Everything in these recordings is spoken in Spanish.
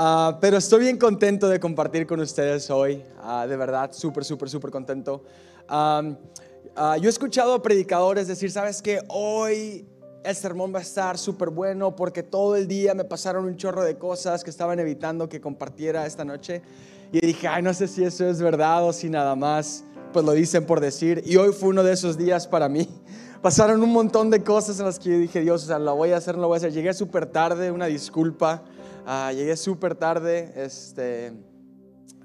Ah, pero estoy bien contento de compartir con ustedes hoy. Ah, de verdad, súper, súper, súper contento. Ah, yo he escuchado a predicadores decir, ¿sabes qué? Hoy el sermón va a estar súper bueno porque todo el día me pasaron un chorro de cosas que estaban evitando que compartiera esta noche. Y dije, ay, no sé si eso es verdad o si nada más, pues lo dicen por decir. Y hoy fue uno de esos días para mí. Pasaron un montón de cosas en las que yo dije, Dios, o sea, lo voy a hacer, no lo voy a hacer. Llegué súper tarde, una disculpa. Ah, llegué súper tarde, este,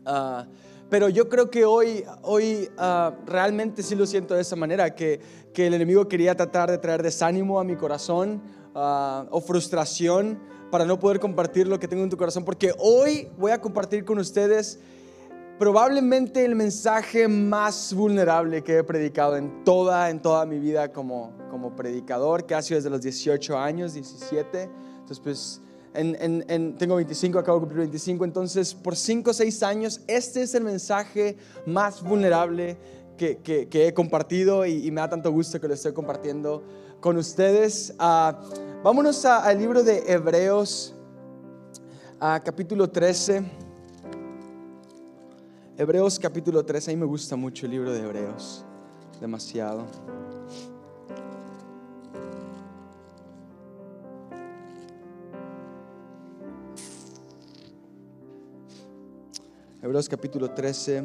uh, pero yo creo que hoy, hoy uh, realmente sí lo siento de esa manera, que, que, el enemigo quería tratar de traer desánimo a mi corazón o frustración para no poder compartir lo que tengo en tu corazón, porque hoy voy a compartir con ustedes probablemente el mensaje más vulnerable que he predicado en toda, en toda mi vida como, como predicador, que ha sido desde los 18 años, 17. Entonces, pues tengo 25, acabo de cumplir 25, entonces por 5 o 6 años este es el mensaje más vulnerable que, que, he compartido y, me da tanto gusto que lo estoy compartiendo con ustedes. Uh, vámonos al libro de Hebreos, a capítulo 13. Hebreos capítulo 13, a mí me gusta mucho el libro de Hebreos, demasiado. Hebreos capítulo 13.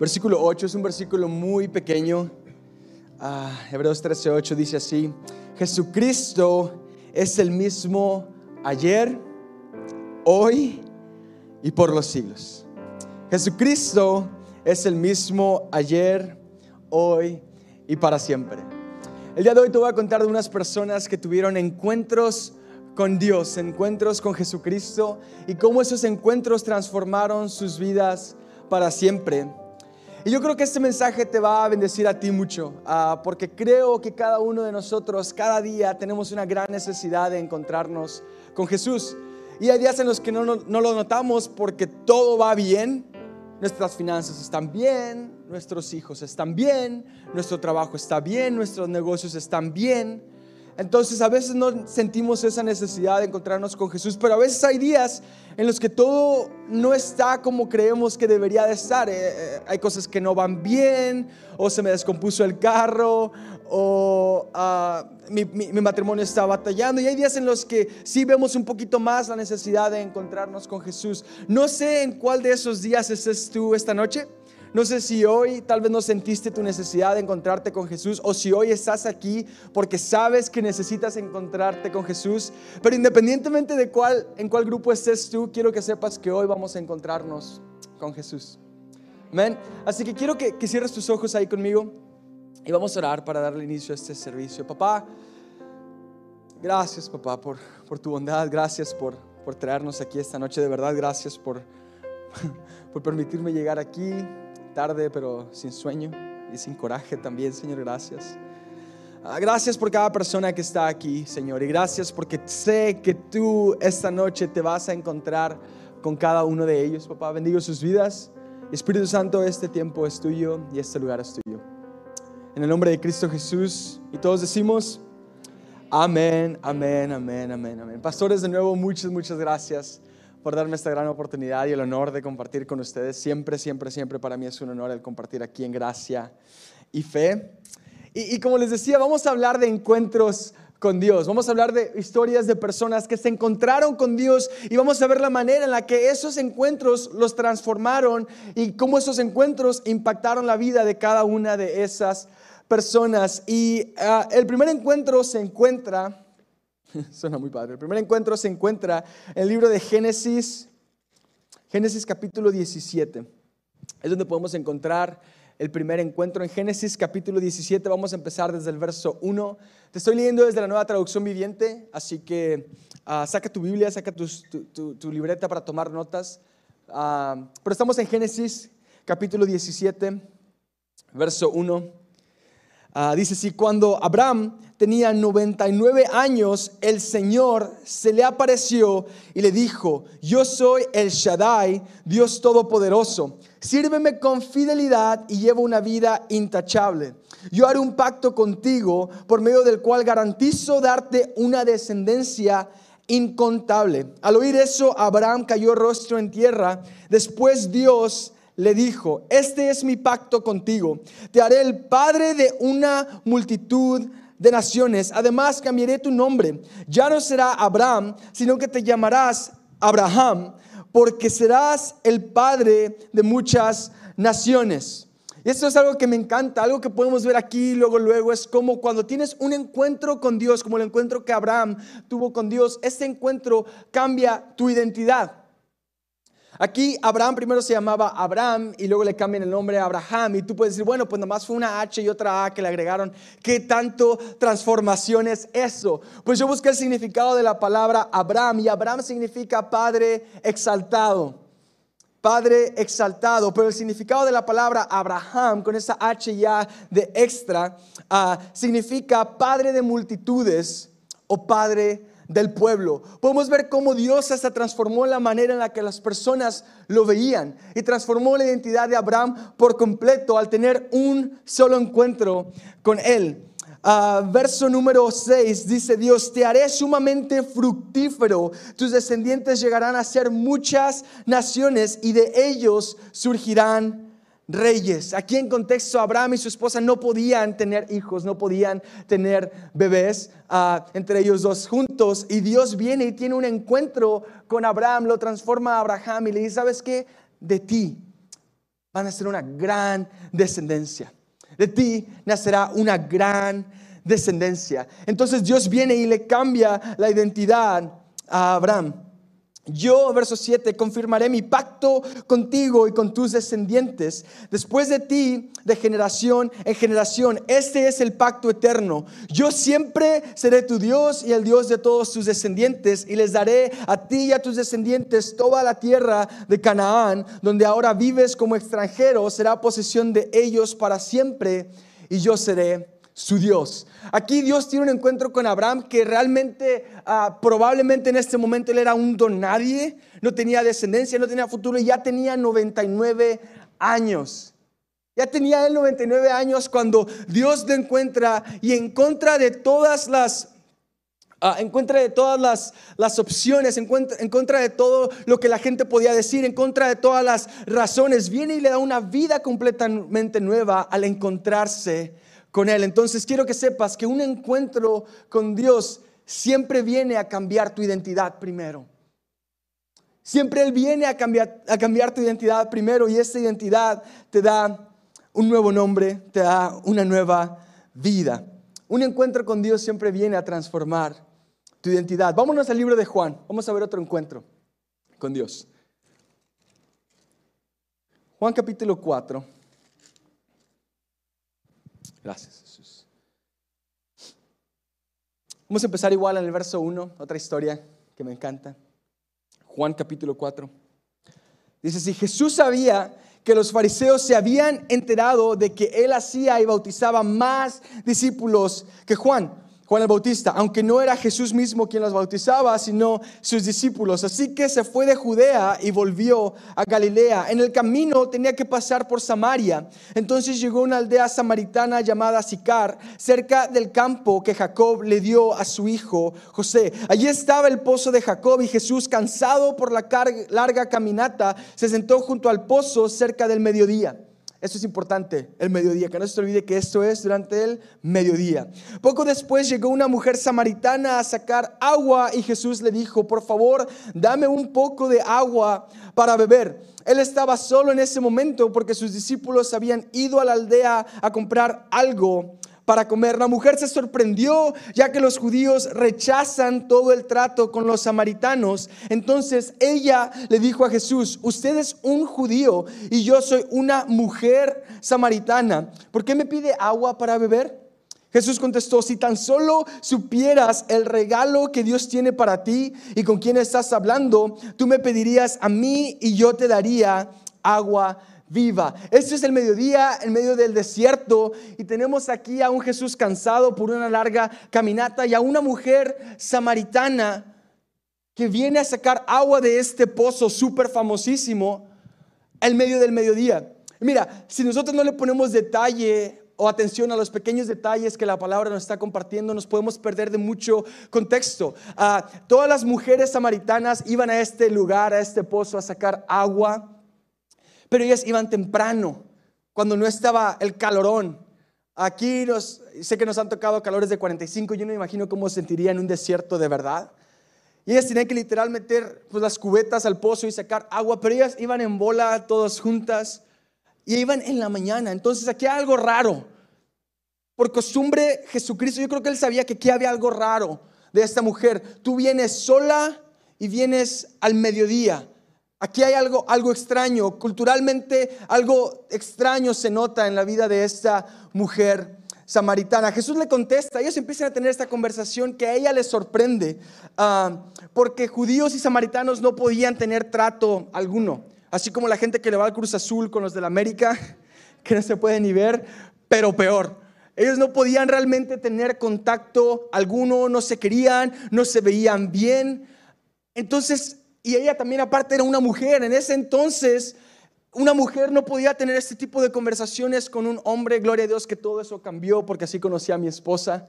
Versículo 8 es un versículo muy pequeño. Ah, Hebreos 13, 8 dice así, Jesucristo es el mismo ayer, hoy y por los siglos. Jesucristo es el mismo ayer, hoy y para siempre. El día de hoy te voy a contar de unas personas que tuvieron encuentros con Dios, encuentros con Jesucristo y cómo esos encuentros transformaron sus vidas para siempre. Y yo creo que este mensaje te va a bendecir a ti mucho, ah, porque creo que cada uno de nosotros, cada día, tenemos una gran necesidad de encontrarnos con Jesús. Y hay días en los que no, no lo notamos porque todo va bien, nuestras finanzas están bien, nuestros hijos están bien, nuestro trabajo está bien, nuestros negocios están bien. Entonces a veces no sentimos esa necesidad de encontrarnos con Jesús, pero a veces hay días en los que todo no está como creemos que debería de estar. Eh, eh, hay cosas que no van bien, o se me descompuso el carro, o ah, mi, matrimonio está batallando. Y hay días en los que sí vemos un poquito más la necesidad de encontrarnos con Jesús. No sé en cuál de esos días estés tú esta noche. No sé si hoy tal vez no sentiste tu necesidad de encontrarte con Jesús o si hoy estás aquí porque sabes que necesitas encontrarte con Jesús. Pero independientemente de cuál, en cuál grupo estés tú, quiero que sepas que hoy vamos a encontrarnos con Jesús. Amén. Así que quiero que, cierres tus ojos ahí conmigo y vamos a orar para darle inicio a este servicio. Papá, gracias papá por, por tu bondad, gracias por, por traernos aquí esta noche. De verdad, gracias por, por permitirme llegar aquí tarde, pero sin sueño y sin coraje también, Señor, gracias. Ah, gracias por cada persona que está aquí, Señor, y gracias porque sé que tú esta noche te vas a encontrar con cada uno de ellos, papá. Bendigo sus vidas. Espíritu Santo, este tiempo es tuyo y este lugar es tuyo. En el nombre de Cristo Jesús, y todos decimos, amén, amén, amén, amén, amén. Pastores, de nuevo, muchas, muchas gracias por darme esta gran oportunidad y el honor de compartir con ustedes. Siempre, siempre, siempre para mí es un honor el compartir aquí en gracia y fe. Y, como les decía, vamos a hablar de encuentros con Dios. Vamos a hablar de historias de personas que se encontraron con Dios y vamos a ver la manera en la que esos encuentros los transformaron y cómo esos encuentros impactaron la vida de cada una de esas personas. Y ah, el primer encuentro se encuentra Suena muy padre. El primer encuentro se encuentra en el libro de Génesis, Génesis capítulo 17. Es donde podemos encontrar el primer encuentro en Génesis capítulo 17. Vamos a empezar desde el verso 1. Te estoy leyendo desde la nueva traducción viviente, así que ah, saca tu Biblia, saca tu, libreta para tomar notas. Ah, pero estamos en Génesis capítulo 17, verso 1. Ah, dice si cuando Abraham tenía 99 años, el Señor se le apareció y le dijo, yo soy el Shaddai, Dios Todopoderoso, sírveme con fidelidad y llevo una vida intachable. Yo haré un pacto contigo por medio del cual garantizo darte una descendencia incontable. Al oír eso, Abraham cayó rostro en tierra. Después Dios le dijo, este es mi pacto contigo. Te haré el padre de una multitud de naciones. Además, cambiaré tu nombre. Ya no será Abraham, sino que te llamarás Abraham, porque serás el padre de muchas naciones. Y esto es algo que me encanta, algo que podemos ver aquí luego, luego, es como cuando tienes un encuentro con Dios, como el encuentro que Abraham tuvo con Dios, este encuentro cambia tu identidad. Aquí Abraham primero se llamaba Abraham y luego le cambian el nombre a Abraham. Y tú puedes decir, bueno, pues nada más fue una H y otra A que le agregaron. ¿Qué tanto transformación es eso? Pues yo busqué el significado de la palabra Abraham y Abraham significa padre exaltado. Padre exaltado, pero el significado de la palabra Abraham con esa H ya de extra ah, significa padre de multitudes o padre del pueblo. Podemos ver cómo Dios hasta transformó la manera en la que las personas lo veían y transformó la identidad de Abraham por completo al tener un solo encuentro con él. Ah, verso número 6 dice Dios, te haré sumamente fructífero, tus descendientes llegarán a ser muchas naciones y de ellos surgirán reyes. Aquí en contexto, Abraham y su esposa no podían tener hijos, no podían tener bebés ah, entre ellos dos juntos. Y Dios viene y tiene un encuentro con Abraham, lo transforma a Abraham y le dice, ¿sabes qué? De ti van a ser una gran descendencia. De ti nacerá una gran descendencia. Entonces Dios viene y le cambia la identidad a Abraham. Yo, verso 7, confirmaré mi pacto contigo y con tus descendientes. Después de ti, de generación en generación, este es el pacto eterno. Yo siempre seré tu Dios y el Dios de todos tus descendientes y les daré a ti y a tus descendientes toda la tierra de Canaán, donde ahora vives como extranjero, será posesión de ellos para siempre y yo seré su Dios. Aquí Dios tiene un encuentro con Abraham que realmente, ah, probablemente en este momento él era un don nadie, no tenía descendencia, no tenía futuro y ya tenía 99 años. Ya tenía él 99 años cuando Dios le encuentra y en contra de todas las ah, contra de todas las, las opciones, en en contra, de todo lo que la gente podía decir, en contra de todas las razones, viene y le da una vida completamente nueva al encontrarse con Él. Entonces quiero que sepas que un encuentro con Dios siempre viene a cambiar tu identidad primero. Siempre Él viene a cambiar, a cambiar tu identidad primero y esa identidad te da un nuevo nombre, te da una nueva vida. Un encuentro con Dios siempre viene a transformar tu identidad. Vámonos al libro de Juan. Vamos a ver otro encuentro con Dios. Juan capítulo 4. Gracias, Jesús. Vamos a empezar igual en el verso 1, otra historia que me encanta. Juan capítulo 4. Dice, si Jesús sabía que los fariseos se habían enterado de que él hacía y bautizaba más discípulos que Juan, Juan el Bautista, aunque no era Jesús mismo quien los bautizaba, sino sus discípulos. Así que se fue de Judea y volvió a Galilea. En el camino tenía que pasar por Samaria. Entonces llegó a una aldea samaritana llamada Sicar, cerca del campo que Jacob le dio a su hijo José. Allí estaba el pozo de Jacob y Jesús, cansado por la larga caminata, se sentó junto al pozo cerca del mediodía. Esto es importante, el mediodía, que no se te olvide que esto es durante el mediodía. Poco después llegó una mujer samaritana a sacar agua y Jesús le dijo, por favor, dame un poco de agua para beber. Él estaba solo en ese momento porque sus discípulos habían ido a la aldea a comprar algo para comer. La mujer se sorprendió ya que los judíos rechazan todo el trato con los samaritanos. Entonces ella le dijo a Jesús, usted es un judío y yo soy una mujer samaritana. ¿Por qué me pide agua para beber? Jesús contestó, si tan solo supieras el regalo que Dios tiene para ti y con quién estás hablando, tú me pedirías a mí y yo te daría agua viva. Este es el mediodía en medio del desierto y tenemos aquí a un Jesús cansado por una larga caminata y a una mujer samaritana que viene a sacar agua de este pozo súper famosísimo en medio del mediodía. Mira, si nosotros no le ponemos detalle o atención a los pequeños detalles que la palabra nos está compartiendo, nos podemos perder de mucho contexto. Ah, todas las mujeres samaritanas iban a este lugar, a este pozo, a sacar agua pero ellas iban temprano, cuando no estaba el calorón. Aquí nos, sé que nos han tocado calores de 45, yo no me imagino cómo se sentiría en un desierto de verdad. Y ellas tenían que literal meter pues, las cubetas al pozo y sacar agua, pero ellas iban en bola todas juntas y iban en la mañana. Entonces aquí hay algo raro. Por costumbre, Jesucristo, yo creo que él sabía que aquí había algo raro de esta mujer. Tú vienes sola y vienes al mediodía. Aquí hay algo, algo extraño, culturalmente algo extraño se nota en la vida de esta mujer samaritana. Jesús le contesta, ellos empiezan a tener esta conversación que a ella le sorprende, ah, porque judíos y samaritanos no podían tener trato alguno, así como la gente que le va al Cruz Azul con los de la América, que no se puede ni ver, pero peor. Ellos no podían realmente tener contacto alguno, no se querían, no se veían bien. Entonces y ella también aparte era una mujer. En ese entonces, una mujer no podía tener este tipo de conversaciones con un hombre. Gloria a Dios que todo eso cambió porque así conocí a mi esposa.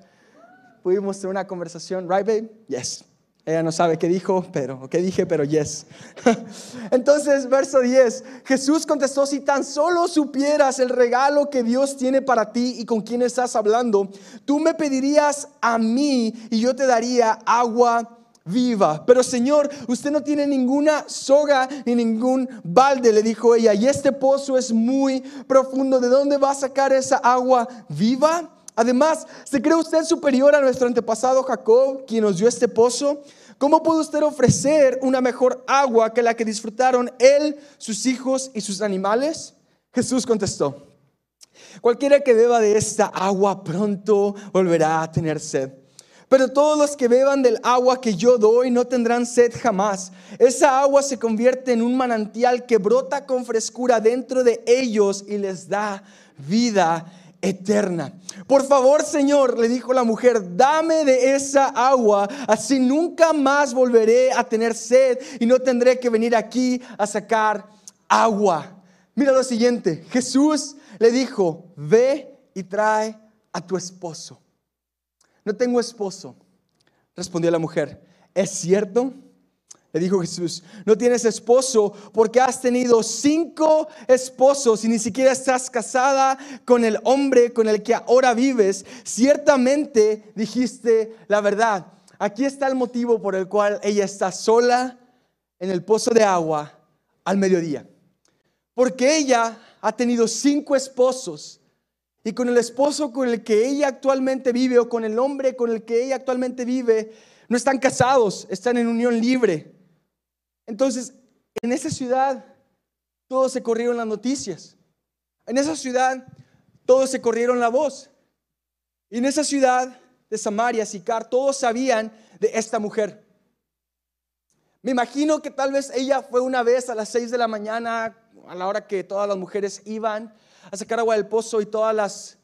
Pudimos tener una conversación, right babe? Yes. Ella no sabe qué dijo, pero qué dije, pero yes. Entonces, verso 10. Jesús contestó, si tan solo supieras el regalo que Dios tiene para ti y con quién estás hablando, tú me pedirías a mí y yo te daría agua viva. Pero Señor, usted no tiene ninguna soga ni ningún balde, le dijo ella, y este pozo es muy profundo. ¿De dónde va a sacar esa agua viva? Además, ¿se cree usted superior a nuestro antepasado Jacob, quien nos dio este pozo? ¿Cómo puede usted ofrecer una mejor agua que la que disfrutaron él, sus hijos y sus animales? Jesús contestó, cualquiera que beba de esta agua pronto volverá a tener sed. Pero todos los que beban del agua que yo doy no tendrán sed jamás. Esa agua se convierte en un manantial que brota con frescura dentro de ellos y les da vida eterna. Por favor, Señor, le dijo la mujer, dame de esa agua, así nunca más volveré a tener sed y no tendré que venir aquí a sacar agua. Mira lo siguiente, Jesús le dijo, ve y trae a tu esposo no tengo esposo. Respondió la mujer, ¿es cierto? Le dijo Jesús, no tienes esposo porque has tenido cinco esposos y ni siquiera estás casada con el hombre con el que ahora vives. Ciertamente dijiste la verdad. Aquí está el motivo por el cual ella está sola en el pozo de agua al mediodía. Porque ella ha tenido cinco esposos y con el esposo con el que ella actualmente vive o con el hombre con el que ella actualmente vive, no están casados, están en unión libre. Entonces, en esa ciudad, todos se corrieron las noticias. En esa ciudad, todos se corrieron la voz. Y en esa ciudad de Samaria, Sicar, todos sabían de esta mujer. Me imagino que tal vez ella fue una vez a las seis de la mañana, a la hora que todas las mujeres iban a sacar agua del pozo y todas las,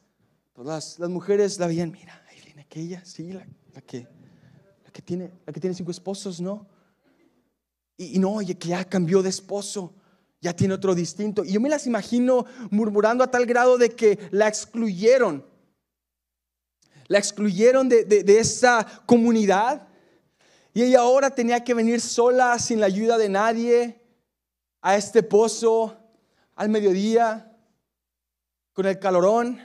todas las, mujeres la veían, mira, ahí viene aquella, sí, la, que, la, que tiene, la que tiene cinco esposos, ¿no? Y, y no, oye, que ya cambió de esposo, ya tiene otro distinto. Y yo me las imagino murmurando a tal grado de que la excluyeron. La excluyeron de, de, de esa comunidad. Y ella ahora tenía que venir sola, sin la ayuda de nadie, a este pozo al mediodía con el calorón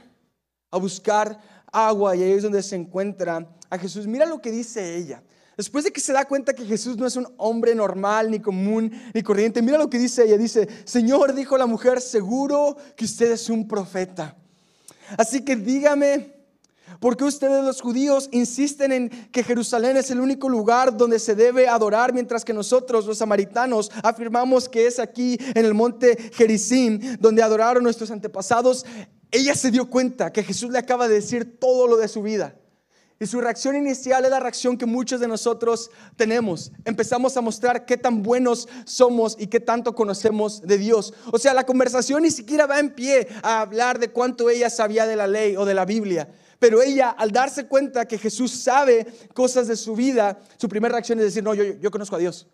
a buscar agua y ahí es donde se encuentra a Jesús. Mira lo que dice ella. Después de que se da cuenta que Jesús no es un hombre normal, ni común, ni corriente, mira lo que dice ella. Dice, Señor, dijo la mujer, seguro que usted es un profeta. Así que dígame, ¿Por qué ustedes los judíos insisten en que Jerusalén es el único lugar donde se debe adorar, mientras que nosotros los samaritanos afirmamos que es aquí en el monte Gerizim donde adoraron nuestros antepasados? Ella se dio cuenta que Jesús le acaba de decir todo lo de su vida. Y su reacción inicial es la reacción que muchos de nosotros tenemos. Empezamos a mostrar qué tan buenos somos y qué tanto conocemos de Dios. O sea, la conversación ni siquiera va en pie a hablar de cuánto ella sabía de la ley o de la Biblia. Pero ella, al darse cuenta que Jesús sabe cosas de su vida, su primera reacción es decir, no, yo, conozco a Dios.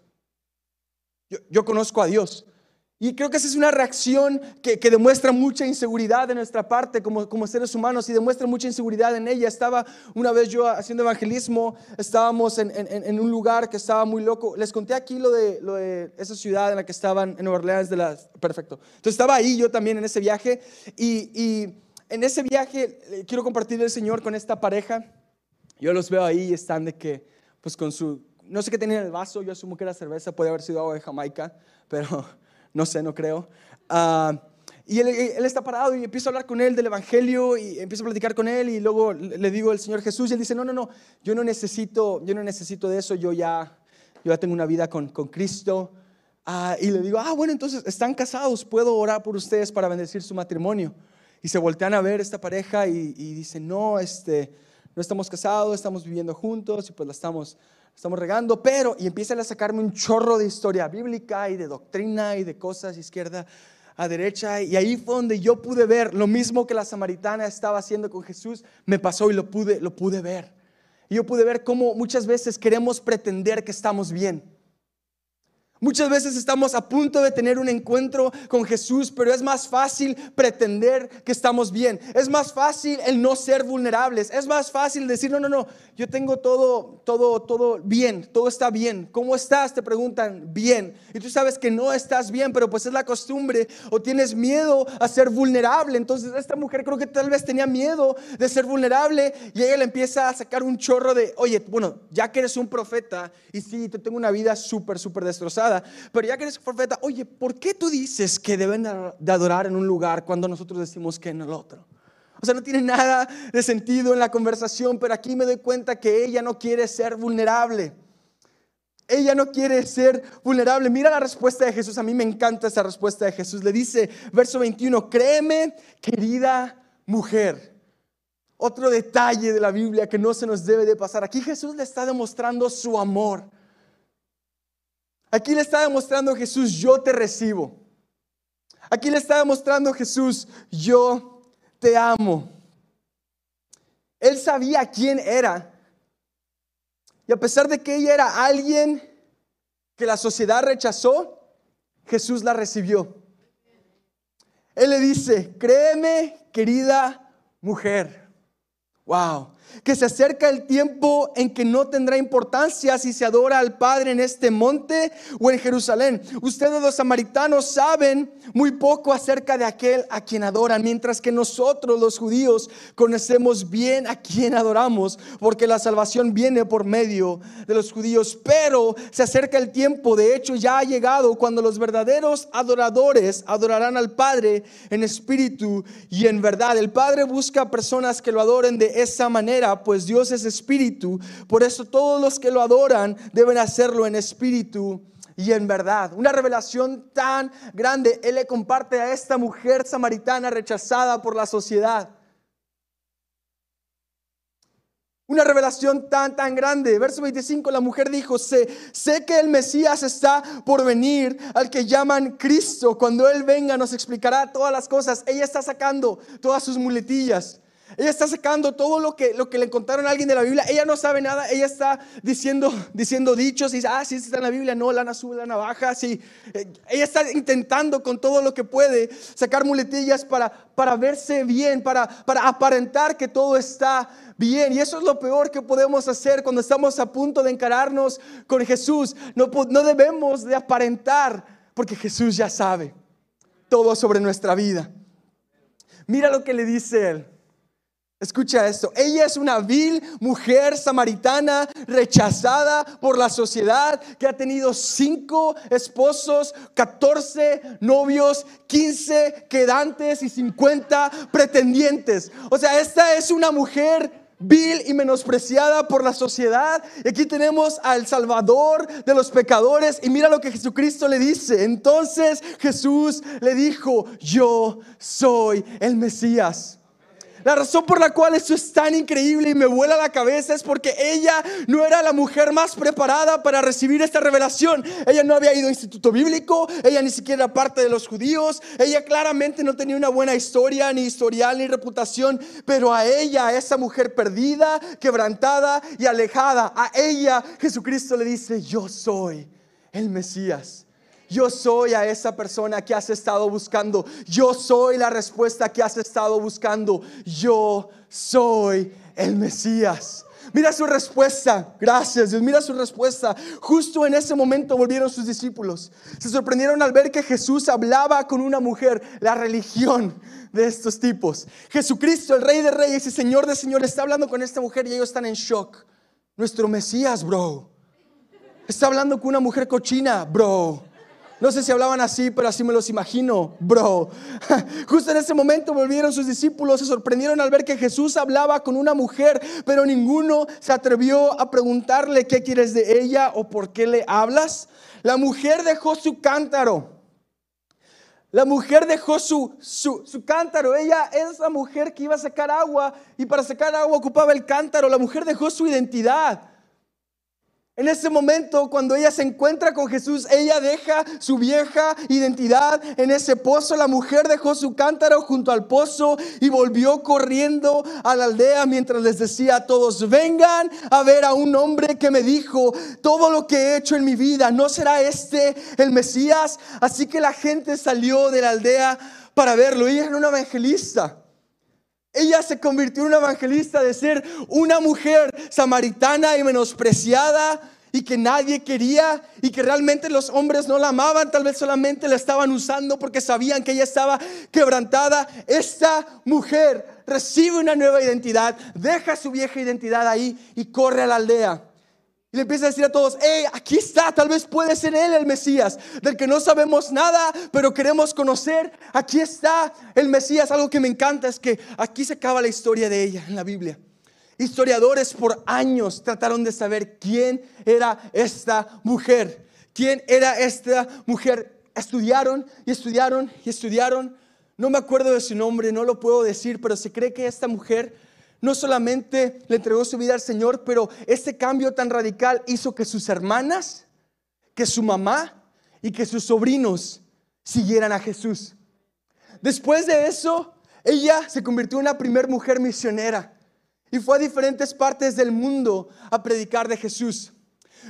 Yo, yo conozco a Dios. Y creo que esa es una reacción que, demuestra mucha inseguridad de nuestra parte como, como, seres humanos y demuestra mucha inseguridad en ella. Estaba una vez yo haciendo evangelismo, estábamos en, en, un lugar que estaba muy loco. Les conté aquí lo de, lo de esa ciudad en la que estaban en Nueva Orleans. De las, perfecto. Entonces estaba ahí yo también en ese viaje y, y en ese viaje eh, quiero compartir el Señor con esta pareja. Yo los veo ahí y están de que, pues con su, no sé qué tenía en el vaso, yo asumo que era cerveza, puede haber sido agua de Jamaica, pero no sé, no creo. Ah, y él, está parado y empiezo a hablar con él del Evangelio y empiezo a platicar con él y luego le digo al Señor Jesús y él dice, no, no, no, yo no necesito, yo no necesito de eso, yo ya, yo ya tengo una vida con, con Cristo. Ah, y le digo, ah, bueno, entonces están casados, puedo orar por ustedes para bendecir su matrimonio. Y se voltean a ver esta pareja y, y dicen, no, este, no estamos casados, estamos viviendo juntos y pues la estamos estamos regando, pero, y empiezan a sacarme un chorro de historia bíblica y de doctrina y de cosas izquierda a derecha. Y ahí fue donde yo pude ver lo mismo que la samaritana estaba haciendo con Jesús, me pasó y lo pude, lo pude ver. Y yo pude ver cómo muchas veces queremos pretender que estamos bien. Muchas veces estamos a punto de tener un encuentro con Jesús, pero es más fácil pretender que estamos bien. Es más fácil el no ser vulnerables. Es más fácil decir, no, no, no, yo tengo todo, todo, todo bien, todo está bien. ¿Cómo estás? Te preguntan, bien. Y tú sabes que no estás bien, pero pues es la costumbre o tienes miedo a ser vulnerable. Entonces esta mujer creo que tal vez tenía miedo de ser vulnerable y ella le empieza a sacar un chorro de, oye, bueno, ya que eres un profeta y sí, te tengo una vida súper, súper destrozada pero ya que eres profeta, oye, ¿por qué tú dices que deben de adorar en un lugar cuando nosotros decimos que en el otro? O sea, no tiene nada de sentido en la conversación, pero aquí me doy cuenta que ella no quiere ser vulnerable. Ella no quiere ser vulnerable. Mira la respuesta de Jesús. A mí me encanta esa respuesta de Jesús. Le dice, verso 21, créeme, querida mujer. Otro detalle de la Biblia que no se nos debe de pasar. Aquí Jesús le está demostrando su amor. Aquí le está demostrando Jesús, yo te recibo. Aquí le está demostrando Jesús, yo te amo. Él sabía quién era. Y a pesar de que ella era alguien que la sociedad rechazó, Jesús la recibió. Él le dice, créeme, querida mujer. Wow que se acerca el tiempo en que no tendrá importancia si se adora al Padre en este monte o en Jerusalén. Ustedes los samaritanos saben muy poco acerca de aquel a quien adoran, mientras que nosotros los judíos conocemos bien a quien adoramos, porque la salvación viene por medio de los judíos. Pero se acerca el tiempo, de hecho ya ha llegado, cuando los verdaderos adoradores adorarán al Padre en espíritu y en verdad. El Padre busca personas que lo adoren de esa manera pues Dios es espíritu. Por eso todos los que lo adoran deben hacerlo en espíritu y en verdad. Una revelación tan grande. Él le comparte a esta mujer samaritana rechazada por la sociedad. Una revelación tan, tan grande. Verso 25, la mujer dijo, sé, sé que el Mesías está por venir, al que llaman Cristo. Cuando Él venga nos explicará todas las cosas. Ella está sacando todas sus muletillas. Ella está sacando todo lo que, lo que le contaron a alguien de la Biblia. Ella no sabe nada. Ella está diciendo, diciendo dichos. Y dice, ah, sí, está en la Biblia. No, lana sube, lana baja. Sí. Eh, ella está intentando con todo lo que puede sacar muletillas para, para verse bien, para, para aparentar que todo está bien. Y eso es lo peor que podemos hacer cuando estamos a punto de encararnos con Jesús. No, no debemos de aparentar porque Jesús ya sabe todo sobre nuestra vida. Mira lo que le dice él. Escucha esto, ella es una vil mujer samaritana rechazada por la sociedad que ha tenido cinco esposos, 14 novios, 15 quedantes y 50 pretendientes. O sea, esta es una mujer vil y menospreciada por la sociedad. Y aquí tenemos al Salvador de los pecadores y mira lo que Jesucristo le dice. Entonces Jesús le dijo, yo soy el Mesías. La razón por la cual esto es tan increíble y me vuela la cabeza es porque ella no era la mujer más preparada para recibir esta revelación. Ella no había ido a instituto bíblico, ella ni siquiera era parte de los judíos, ella claramente no tenía una buena historia, ni historial, ni reputación, pero a ella, a esa mujer perdida, quebrantada y alejada, a ella Jesucristo le dice, yo soy el Mesías. Yo soy a esa persona que has estado buscando. Yo soy la respuesta que has estado buscando. Yo soy el Mesías. Mira su respuesta. Gracias Dios. Mira su respuesta. Justo en ese momento volvieron sus discípulos. Se sorprendieron al ver que Jesús hablaba con una mujer. La religión de estos tipos. Jesucristo, el Rey de Reyes y Señor de Señores, está hablando con esta mujer y ellos están en shock. Nuestro Mesías, bro. Está hablando con una mujer cochina, bro. No sé si hablaban así, pero así me los imagino, bro. Justo en ese momento volvieron sus discípulos, se sorprendieron al ver que Jesús hablaba con una mujer, pero ninguno se atrevió a preguntarle qué quieres de ella o por qué le hablas. La mujer dejó su cántaro. La mujer dejó su, su, su, cántaro. Ella es la mujer que iba a sacar agua y para sacar agua ocupaba el cántaro. La mujer dejó su identidad. En ese momento, cuando ella se encuentra con Jesús, ella deja su vieja identidad en ese pozo. La mujer dejó su cántaro junto al pozo y volvió corriendo a la aldea mientras les decía a todos, vengan a ver a un hombre que me dijo todo lo que he hecho en mi vida. ¿No será este el Mesías? Así que la gente salió de la aldea para verlo. Ella era una evangelista. Ella se convirtió en una evangelista de ser una mujer samaritana y menospreciada y que nadie quería y que realmente los hombres no la amaban, tal vez solamente la estaban usando porque sabían que ella estaba quebrantada. Esta mujer recibe una nueva identidad, deja su vieja identidad ahí y corre a la aldea. Y le empieza a decir a todos, hey, aquí está, tal vez puede ser él el Mesías, del que no sabemos nada, pero queremos conocer. Aquí está el Mesías. Algo que me encanta es que aquí se acaba la historia de ella en la Biblia. Historiadores por años trataron de saber quién era esta mujer. ¿Quién era esta mujer? Estudiaron y estudiaron y estudiaron. No me acuerdo de su nombre, no lo puedo decir, pero se cree que esta mujer no solamente le entregó su vida al Señor, pero este cambio tan radical hizo que sus hermanas, que su mamá y que sus sobrinos siguieran a Jesús. Después de eso, ella se convirtió en la primera mujer misionera y fue a diferentes partes del mundo a predicar de Jesús.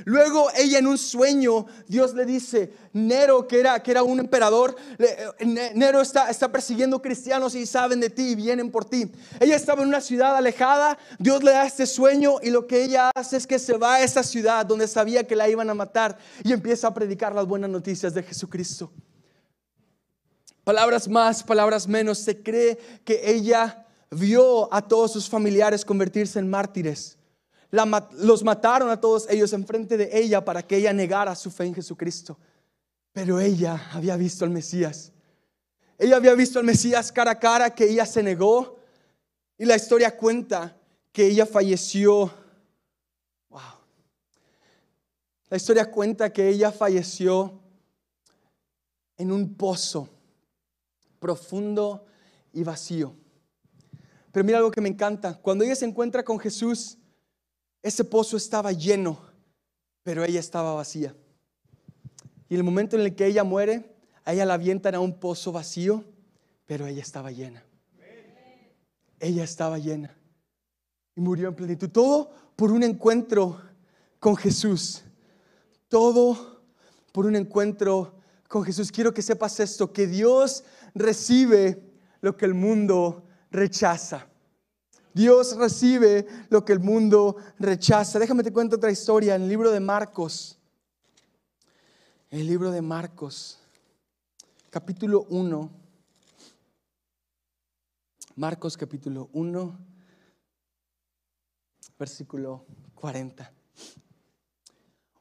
Luego ella en un sueño, Dios le dice, Nero, que era, que era un emperador, eh, Nero está, está persiguiendo cristianos y saben de ti y vienen por ti. Ella estaba en una ciudad alejada, Dios le da este sueño y lo que ella hace es que se va a esa ciudad donde sabía que la iban a matar y empieza a predicar las buenas noticias de Jesucristo. Palabras más, palabras menos, se cree que ella vio a todos sus familiares convertirse en mártires los mataron a todos ellos enfrente de ella para que ella negara su fe en Jesucristo. Pero ella había visto al Mesías. Ella había visto al Mesías cara a cara, que ella se negó. Y la historia cuenta que ella falleció. Wow. La historia cuenta que ella falleció en un pozo profundo y vacío. Pero mira algo que me encanta. Cuando ella se encuentra con Jesús, ese pozo estaba lleno, pero ella estaba vacía. Y el momento en el que ella muere, a ella la avientan a un pozo vacío, pero ella estaba llena. Ella estaba llena. Y murió en plenitud. Todo por un encuentro con Jesús. Todo por un encuentro con Jesús. Quiero que sepas esto, que Dios recibe lo que el mundo rechaza. Dios recibe lo que el mundo rechaza. Déjame te cuento otra historia en el libro de Marcos. el libro de Marcos, capítulo 1. Marcos capítulo 1, versículo 40.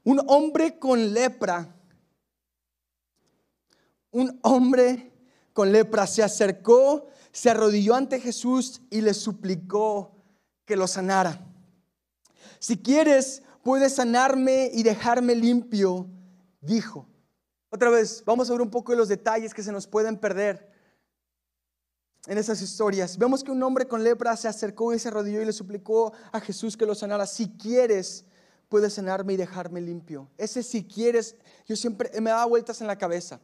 Un hombre con lepra, un hombre con lepra se acercó se arrodilló ante Jesús y le suplicó que lo sanara. Si quieres, puedes sanarme y dejarme limpio, dijo. Otra vez, vamos a ver un poco de los detalles que se nos pueden perder. en esas historias. Vemos que un hombre con lepra se acercó y se arrodilló y le suplicó a Jesús que lo sanara. Si quieres, puedes sanarme y dejarme limpio. Ese si quieres, yo siempre me daba vueltas en la cabeza.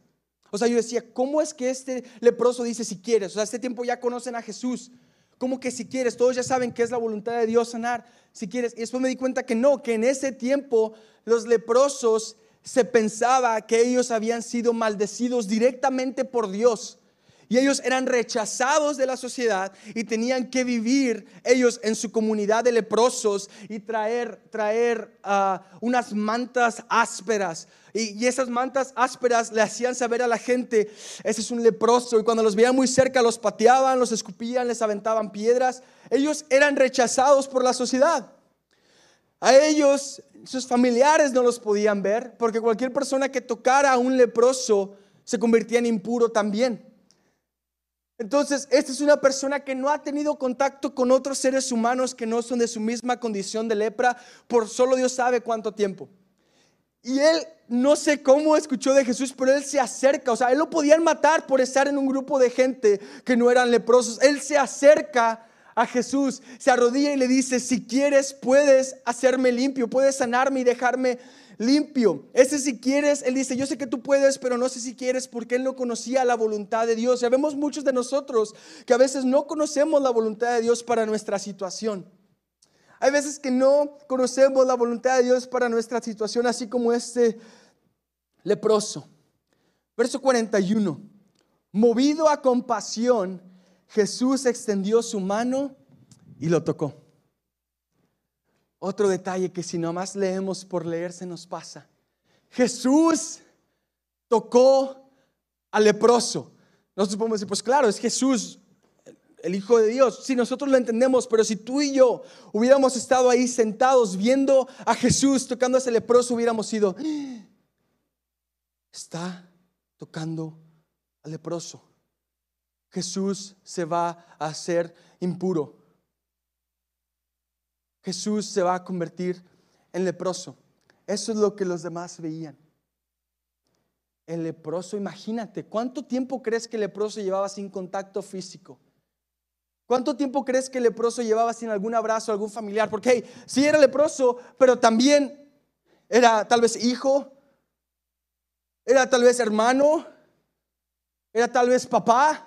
O sea, yo decía, ¿cómo es que este leproso dice si quieres? O sea, este tiempo ya conocen a Jesús. ¿Cómo que si quieres? Todos ya saben que es la voluntad de Dios sanar. Si quieres. Y después me di cuenta que no, que en ese tiempo los leprosos se pensaba que ellos habían sido maldecidos directamente por Dios. Y ellos eran rechazados de la sociedad y tenían que vivir ellos en su comunidad de leprosos y traer, traer ah, unas mantas ásperas. Y, y, esas mantas ásperas le hacían saber a la gente, ese es un leproso. Y cuando los veían muy cerca, los pateaban, los escupían, les aventaban piedras. Ellos eran rechazados por la sociedad. A ellos, sus familiares no los podían ver, porque cualquier persona que tocara a un leproso se convertía en impuro también. Entonces, esta es una persona que no ha tenido contacto con otros seres humanos que no son de su misma condición de lepra por solo Dios sabe cuánto tiempo. Y él no sé cómo escuchó de Jesús, pero él se acerca. O sea, él lo podían matar por estar en un grupo de gente que no eran leprosos. Él se acerca a Jesús, se arrodilla y le dice, si quieres, puedes hacerme limpio, puedes sanarme y dejarme limpio. Ese si quieres, él dice, yo sé que tú puedes, pero no sé si quieres porque él no conocía la voluntad de Dios. Ya vemos muchos de nosotros que a veces no conocemos la voluntad de Dios para nuestra situación. Hay veces que no conocemos la voluntad de Dios para nuestra situación, así como este leproso. Verso 41. Movido a compasión, Jesús extendió su mano y lo tocó. Otro detalle que si nomás leemos por leer se nos pasa. Jesús tocó al leproso. Nosotros podemos decir, pues claro, es Jesús, el Hijo de Dios. Si nosotros lo entendemos, pero si tú y yo hubiéramos estado ahí sentados viendo a Jesús tocando a ese leproso, hubiéramos sido, está tocando al leproso. Jesús se va a hacer impuro. Jesús se va a convertir en leproso. Eso es lo que los demás veían. El leproso, imagínate, ¿cuánto tiempo crees que el leproso llevaba sin contacto físico? ¿Cuánto tiempo crees que el leproso llevaba sin algún abrazo, algún familiar? Porque hey, sí era leproso, pero también era tal vez hijo, era tal vez hermano, era tal vez papá.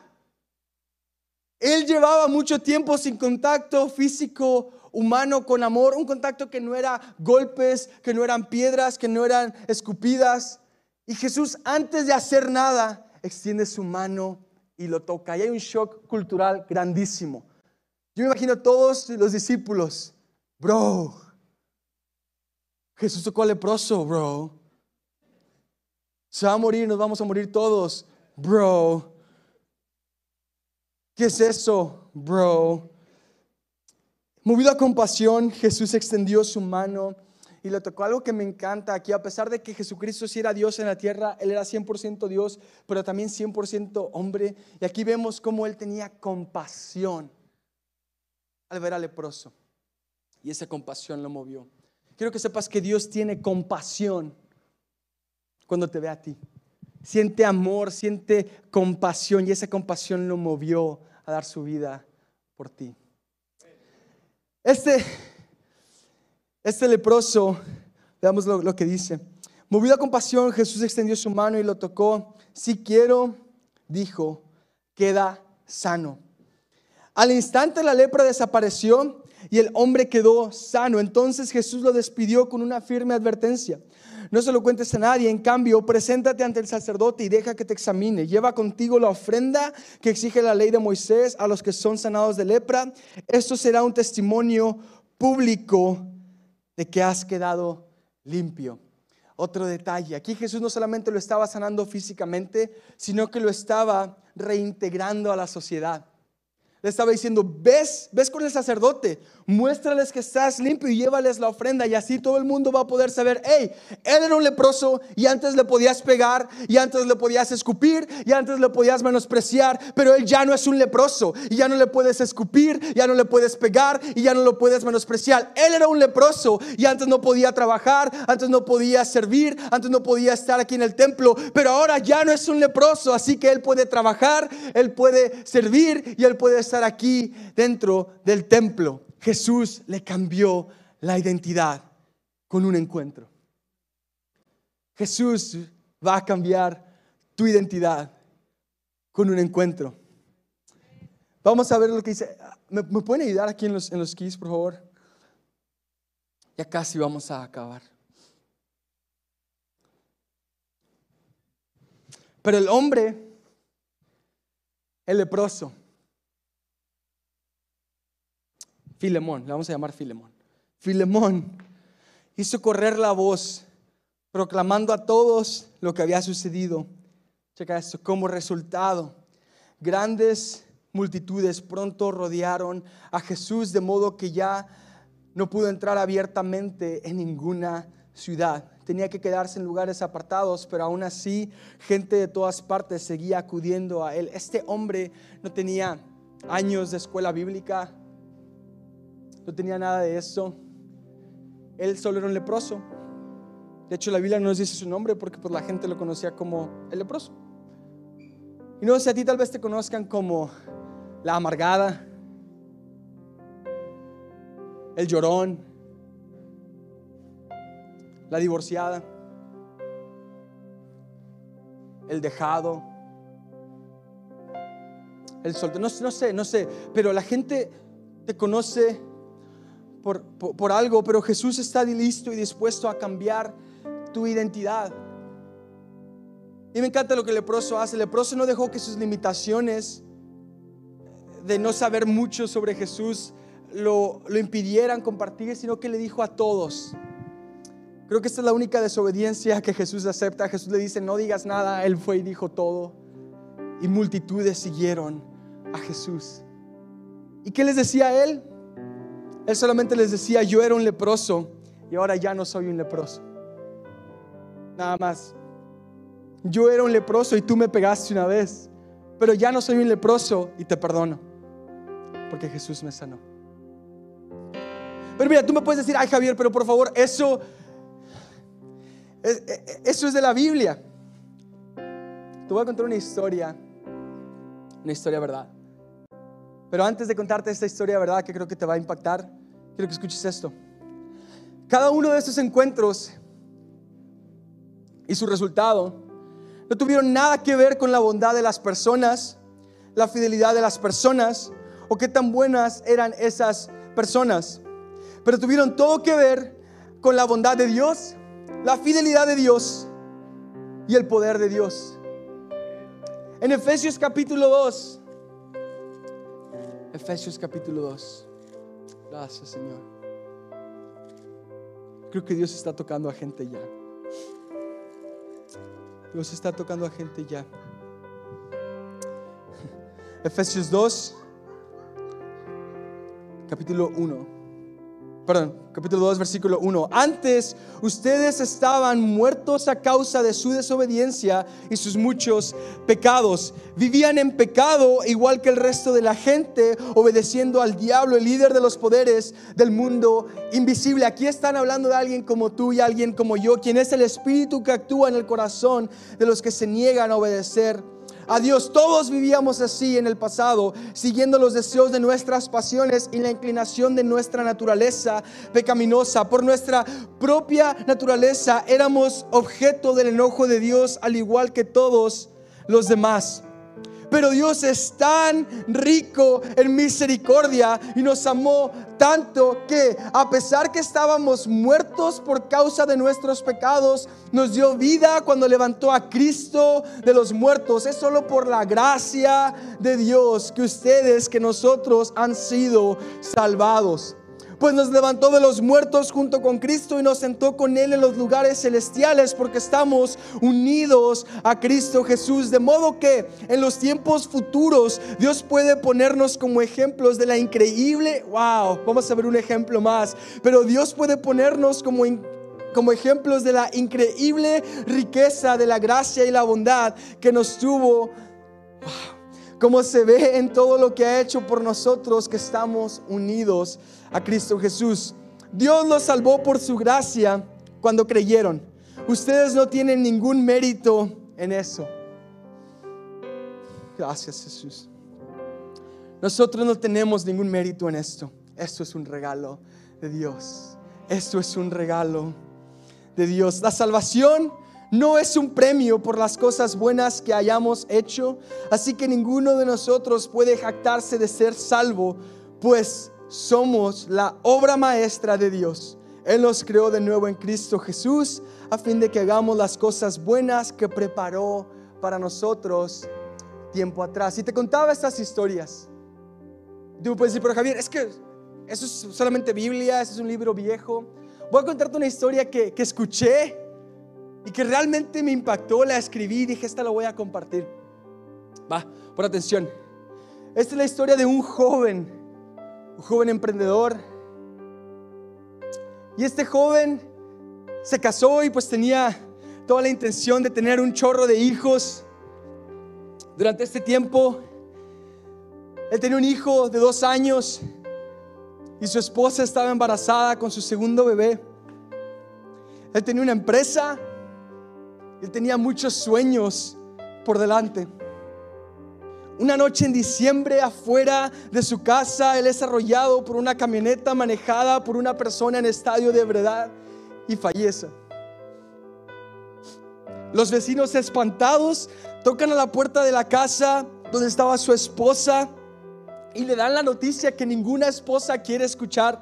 Él llevaba mucho tiempo sin contacto físico humano con amor, un contacto que no era golpes, que no eran piedras, que no eran escupidas. Y Jesús antes de hacer nada, extiende su mano y lo toca. Y hay un shock cultural grandísimo. Yo me imagino a todos los discípulos, bro, Jesús tocó al leproso, bro. Se va a morir, nos vamos a morir todos, bro. ¿Qué es eso, bro? Movido a compasión, Jesús extendió su mano y le tocó algo que me encanta aquí, a pesar de que Jesucristo sí era Dios en la tierra, Él era 100% Dios, pero también 100% hombre. Y aquí vemos cómo Él tenía compasión al ver al leproso. Y esa compasión lo movió. Quiero que sepas que Dios tiene compasión cuando te ve a ti. Siente amor, siente compasión y esa compasión lo movió a dar su vida por ti. Este, este leproso, veamos lo, lo que dice. Movido a compasión, Jesús extendió su mano y lo tocó. Si quiero, dijo, queda sano. Al instante la lepra desapareció y el hombre quedó sano. Entonces Jesús lo despidió con una firme advertencia. No se lo cuentes a nadie, en cambio, preséntate ante el sacerdote y deja que te examine. Lleva contigo la ofrenda que exige la ley de Moisés a los que son sanados de lepra. Esto será un testimonio público de que has quedado limpio. Otro detalle, aquí Jesús no solamente lo estaba sanando físicamente, sino que lo estaba reintegrando a la sociedad. Le estaba diciendo, ves, ves con el sacerdote, muéstrales que estás limpio y llévales la ofrenda y así todo el mundo va a poder saber, hey, él era un leproso y antes le podías pegar y antes le podías escupir y antes le podías menospreciar, pero él ya no es un leproso y ya no le puedes escupir, ya no le puedes pegar y ya no lo puedes menospreciar. Él era un leproso y antes no podía trabajar, antes no podía servir, antes no podía estar aquí en el templo, pero ahora ya no es un leproso, así que él puede trabajar, él puede servir y él puede aquí dentro del templo. Jesús le cambió la identidad con un encuentro. Jesús va a cambiar tu identidad con un encuentro. Vamos a ver lo que dice. ¿Me, pueden ayudar aquí en los, en los keys, por favor? Ya casi vamos a acabar. Pero el hombre, el leproso, Filemón, le vamos a llamar Filemón. Filemón hizo correr la voz, proclamando a todos lo que había sucedido. Checa esto, como resultado, grandes multitudes pronto rodearon a Jesús de modo que ya no pudo entrar abiertamente en ninguna ciudad. Tenía que quedarse en lugares apartados, pero aún así gente de todas partes seguía acudiendo a él. Este hombre no tenía años de escuela bíblica, no tenía nada de eso. Él solo era un leproso. De hecho, la Biblia no nos dice su nombre porque pues, la gente lo conocía como el leproso. Y no sé, a ti tal vez te conozcan como la amargada, el llorón, la divorciada, el dejado, el soltero. No, no sé, no sé, pero la gente te conoce por, algo, pero Jesús está listo y dispuesto a cambiar tu identidad. Y me encanta lo que leproso hace. El leproso no dejó que sus limitaciones de no saber mucho sobre Jesús lo, lo, impidieran compartir, sino que le dijo a todos. Creo que esta es la única desobediencia que Jesús acepta. Jesús le dice, no digas nada. Él fue y dijo todo. Y multitudes siguieron a Jesús. ¿Y qué les decía él? Él solamente les decía, yo era un leproso y ahora ya no soy un leproso. Nada más. Yo era un leproso y tú me pegaste una vez, pero ya no soy un leproso y te perdono, porque Jesús me sanó. Pero mira, tú me puedes decir, ay Javier, pero por favor, eso, eso es de la Biblia. Te voy a contar una historia, una historia verdad. Pero antes de contarte esta historia, ¿verdad? Que creo que te va a impactar, quiero que escuches esto. Cada uno de estos encuentros y su resultado no tuvieron nada que ver con la bondad de las personas, la fidelidad de las personas o qué tan buenas eran esas personas. Pero tuvieron todo que ver con la bondad de Dios, la fidelidad de Dios y el poder de Dios. En Efesios capítulo 2, Efesios capítulo 2. Gracias, Señor. Creo que Dios está tocando a gente ya. Dios está tocando a gente ya. Efesios 2, capítulo 1 perdón, capítulo 2, versículo 1. Antes ustedes estaban muertos a causa de su desobediencia y sus muchos pecados. Vivían en pecado igual que el resto de la gente, obedeciendo al diablo, el líder de los poderes del mundo invisible. Aquí están hablando de alguien como tú y alguien como yo, quien es el espíritu que actúa en el corazón de los que se niegan a obedecer a Dios. Todos vivíamos así en el pasado, siguiendo los deseos de nuestras pasiones y la inclinación de nuestra naturaleza pecaminosa. Por nuestra propia naturaleza éramos objeto del enojo de Dios, al igual que todos los demás. Pero Dios es tan rico en misericordia y nos amó tanto que a pesar que estábamos muertos por causa de nuestros pecados, nos dio vida cuando levantó a Cristo de los muertos. Es solo por la gracia de Dios que ustedes, que nosotros han sido salvados. Pues nos levantó de los muertos junto con Cristo y nos sentó con Él en los lugares celestiales porque estamos unidos a Cristo Jesús. De modo que en los tiempos futuros Dios puede ponernos como ejemplos de la increíble, wow, vamos a ver un ejemplo más, pero Dios puede ponernos como como ejemplos de la increíble riqueza de la gracia y la bondad que nos tuvo, como se ve en todo lo que ha hecho por nosotros que estamos unidos a Cristo Jesús. Dios los salvó por su gracia cuando creyeron. Ustedes no tienen ningún mérito en eso. Gracias Jesús. Nosotros no tenemos ningún mérito en esto. Esto es un regalo de Dios. Esto es un regalo de Dios. La salvación no es un premio por las cosas buenas que hayamos hecho, así que ninguno de nosotros puede jactarse de ser salvo, pues somos la obra maestra de Dios. Él nos creó de nuevo en Cristo Jesús a fin de que hagamos las cosas buenas que preparó para nosotros tiempo atrás. Y te contaba estas historias. Tú puedes decir, pero Javier, es que eso es solamente Biblia, eso es un libro viejo voy a contarte una historia que, escuché y que realmente me impactó, la escribí y dije, esta la voy a compartir. Va, por atención. Esta es la historia de un joven, un joven emprendedor. Y este joven se casó y pues tenía toda la intención de tener un chorro de hijos. Durante este tiempo, él tenía un hijo de dos años y su esposa estaba embarazada con su segundo bebé. Él tenía una empresa, él tenía muchos sueños por delante. Una noche en diciembre afuera de su casa, él es arrollado por una camioneta manejada por una persona en estadio de verdad y fallece. Los vecinos espantados tocan a la puerta de la casa donde estaba su esposa y le dan la noticia que ninguna esposa quiere escuchar.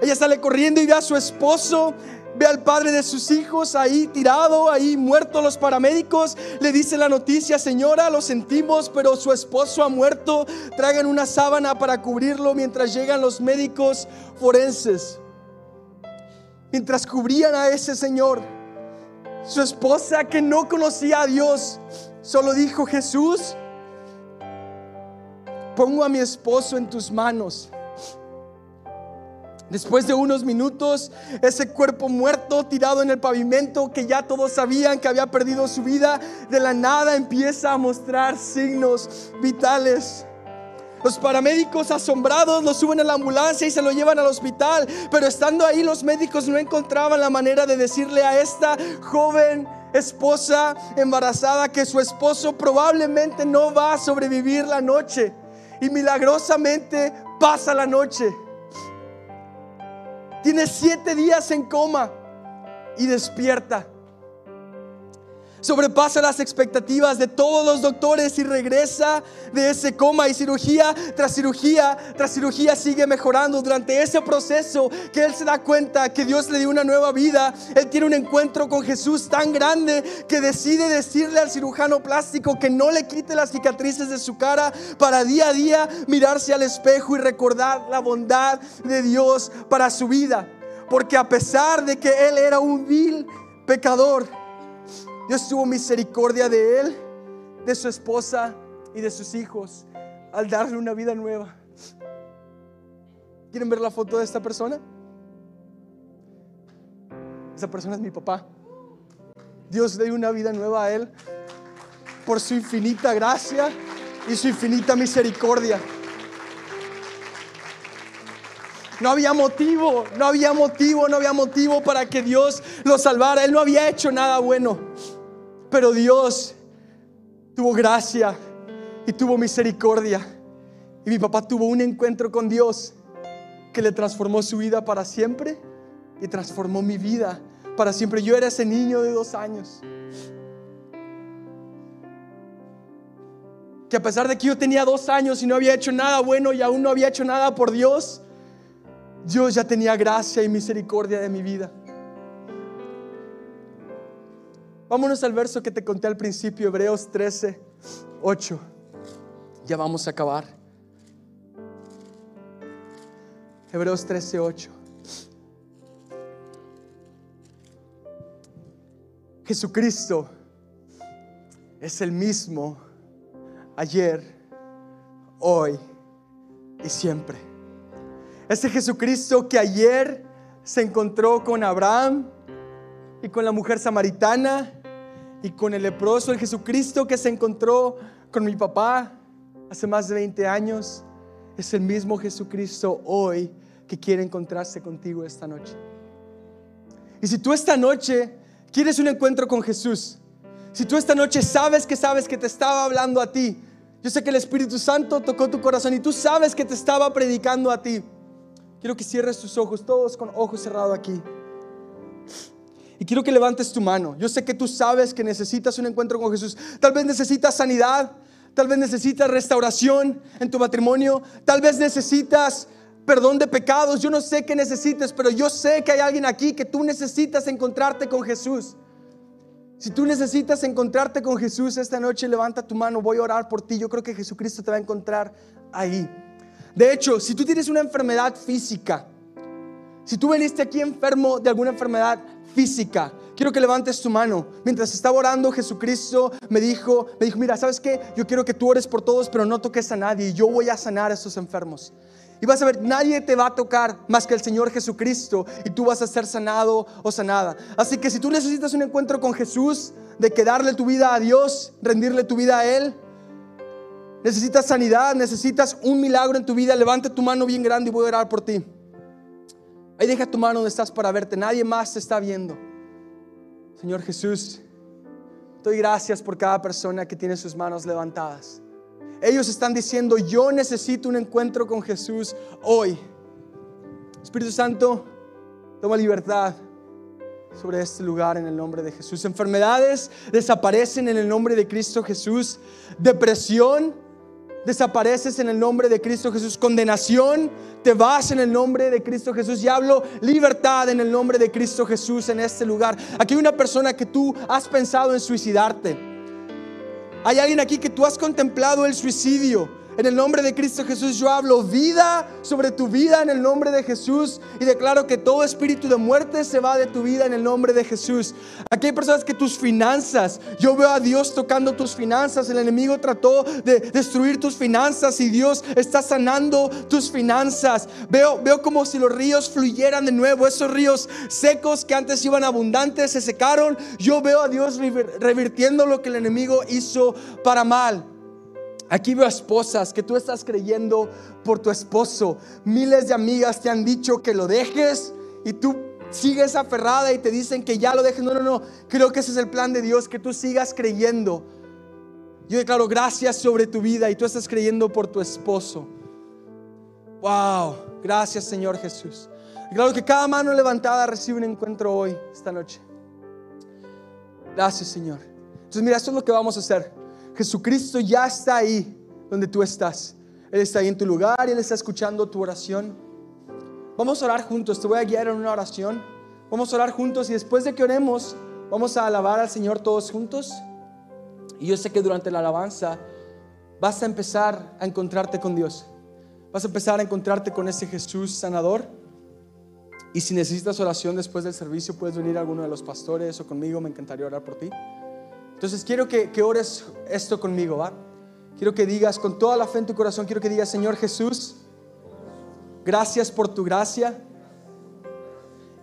Ella sale corriendo y ve a su esposo, ve al padre de sus hijos ahí tirado, ahí muerto. Los paramédicos le dicen la noticia, señora, lo sentimos, pero su esposo ha muerto. Traigan una sábana para cubrirlo mientras llegan los médicos forenses. Mientras cubrían a ese señor, su esposa que no conocía a Dios, solo dijo, Jesús, pongo a mi esposo en tus manos. Después de unos minutos, ese cuerpo muerto tirado en el pavimento que ya todos sabían que había perdido su vida, de la nada empieza a mostrar signos vitales. Los paramédicos asombrados lo suben a la ambulancia y se lo llevan al hospital, pero estando ahí los médicos no encontraban la manera de decirle a esta joven esposa embarazada que su esposo probablemente no va a sobrevivir la noche y milagrosamente pasa la noche. Tiene siete días en coma y despierta sobrepasa las expectativas de todos los doctores y regresa de ese coma y cirugía tras cirugía tras cirugía sigue mejorando. Durante ese proceso que él se da cuenta que Dios le dio una nueva vida, él tiene un encuentro con Jesús tan grande que decide decirle al cirujano plástico que no le quite las cicatrices de su cara para día a día mirarse al espejo y recordar la bondad de Dios para su vida. Porque a pesar de que él era un vil pecador, Dios tuvo misericordia de él, de su esposa y de sus hijos al darle una vida nueva. ¿Quieren ver la foto de esta persona? Esa persona es mi papá. Dios le dio una vida nueva a él por su infinita gracia y su infinita misericordia. No había motivo, no había motivo, no había motivo para que Dios lo salvara. Él no había hecho nada bueno. Pero Dios tuvo gracia y tuvo misericordia. Y mi papá tuvo un encuentro con Dios que le transformó su vida para siempre y transformó mi vida para siempre. Yo era ese niño de dos años. Que a pesar de que yo tenía dos años y no había hecho nada bueno y aún no había hecho nada por Dios, Dios ya tenía gracia y misericordia de mi vida. Vámonos al verso que te conté al principio, Hebreos 13, 8. Ya vamos a acabar. Hebreos 13:8. Jesucristo es el mismo ayer, hoy y siempre. Ese Jesucristo que ayer se encontró con Abraham y con la mujer samaritana y con el leproso, el Jesucristo que se encontró con mi papá hace más de 20 años, es el mismo Jesucristo hoy que quiere encontrarse contigo esta noche. Y si tú esta noche quieres un encuentro con Jesús, si tú esta noche sabes que sabes que te estaba hablando a ti, yo sé que el Espíritu Santo tocó tu corazón y tú sabes que te estaba predicando a ti. Quiero que cierres tus ojos, todos con ojos cerrados aquí. Y quiero que levantes tu mano. Yo sé que tú sabes que necesitas un encuentro con Jesús. Tal vez necesitas sanidad, tal vez necesitas restauración en tu matrimonio, tal vez necesitas perdón de pecados. Yo no sé qué necesites, pero yo sé que hay alguien aquí que tú necesitas encontrarte con Jesús. Si tú necesitas encontrarte con Jesús esta noche, levanta tu mano, voy a orar por ti. Yo creo que Jesucristo te va a encontrar ahí. De hecho, si tú tienes una enfermedad física, si tú viniste aquí enfermo de alguna enfermedad quiero que levantes tu mano. Mientras estaba orando, Jesucristo me dijo, me dijo, mira, ¿sabes qué? Yo quiero que tú ores por todos, pero no toques a nadie. Yo voy a sanar a estos enfermos. Y vas a ver, nadie te va a tocar más que el Señor Jesucristo y tú vas a ser sanado o sanada. Así que si tú necesitas un encuentro con Jesús, de que darle tu vida a Dios, rendirle tu vida a Él, necesitas sanidad, necesitas un milagro en tu vida, levante tu mano bien grande y voy a orar por ti. Ahí deja tu mano donde estás para verte, nadie más te está viendo. Señor Jesús, doy gracias por cada persona que tiene sus manos levantadas. Ellos están diciendo, yo necesito un encuentro con Jesús hoy. Espíritu Santo, toma libertad sobre este lugar en el nombre de Jesús. Enfermedades desaparecen en el nombre de Cristo Jesús. Depresión desapareces en el nombre de Cristo Jesús. Condenación, te vas en el nombre de Cristo Jesús. Y hablo libertad en el nombre de Cristo Jesús en este lugar. Aquí hay una persona que tú has pensado en suicidarte. Hay alguien aquí que tú has contemplado el suicidio. En el nombre de Cristo Jesús yo hablo vida sobre tu vida en el nombre de Jesús y declaro que todo espíritu de muerte se va de tu vida en el nombre de Jesús. Aquí hay personas que tus finanzas, yo veo a Dios tocando tus finanzas, el enemigo trató de destruir tus finanzas y Dios está sanando tus finanzas. Veo, veo como si los ríos fluyeran de nuevo, esos ríos secos que antes iban abundantes se secaron. Yo veo a Dios revirtiendo lo que el enemigo hizo para mal. Aquí veo esposas que tú estás creyendo por tu esposo. Miles de amigas te han dicho que lo dejes y tú sigues aferrada y te dicen que ya lo dejes. No, no, no. Creo que ese es el plan de Dios, que tú sigas creyendo. Yo declaro gracias sobre tu vida y tú estás creyendo por tu esposo. Wow, gracias Señor Jesús. Claro que cada mano levantada recibe un encuentro hoy, esta noche. Gracias Señor. Entonces mira, esto es lo que vamos a hacer. Jesucristo ya está ahí donde tú estás. Él está ahí en tu lugar y Él está escuchando tu oración. Vamos a orar juntos, te voy a guiar en una oración. Vamos a orar juntos y después de que oremos, vamos a alabar al Señor todos juntos. Y yo sé que durante la alabanza vas a empezar a encontrarte con Dios. Vas a empezar a encontrarte con ese Jesús sanador. Y si necesitas oración después del servicio, puedes venir a alguno de los pastores o conmigo, me encantaría orar por ti. Entonces quiero que, ores esto conmigo, ¿va? Quiero que digas con toda la fe en tu corazón, quiero que digas, Señor Jesús, gracias por tu gracia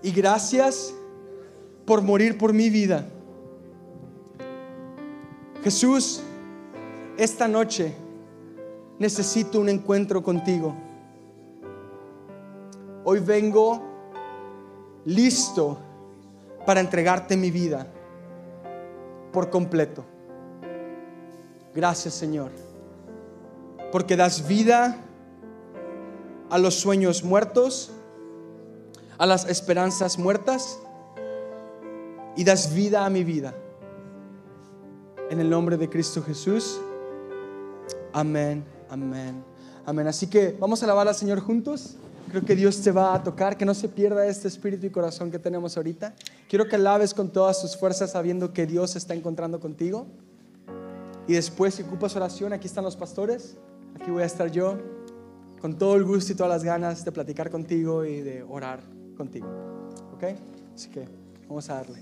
y gracias por morir por mi vida. Jesús, esta noche necesito un encuentro contigo. Hoy vengo listo para entregarte mi vida por completo. Gracias Señor, porque das vida a los sueños muertos, a las esperanzas muertas y das vida a mi vida. En el nombre de Cristo Jesús. Amén, amén, amén. Así que vamos a alabar al Señor juntos. Creo que Dios te va a tocar, que no se pierda este espíritu y corazón que tenemos ahorita. Quiero que alabes con todas tus fuerzas sabiendo que Dios se está encontrando contigo. Y después, si ocupas oración, aquí están los pastores, aquí voy a estar yo. con todo el gusto y todas las ganas de platicar contigo y de orar contigo. ¿Ok? Así que vamos a darle.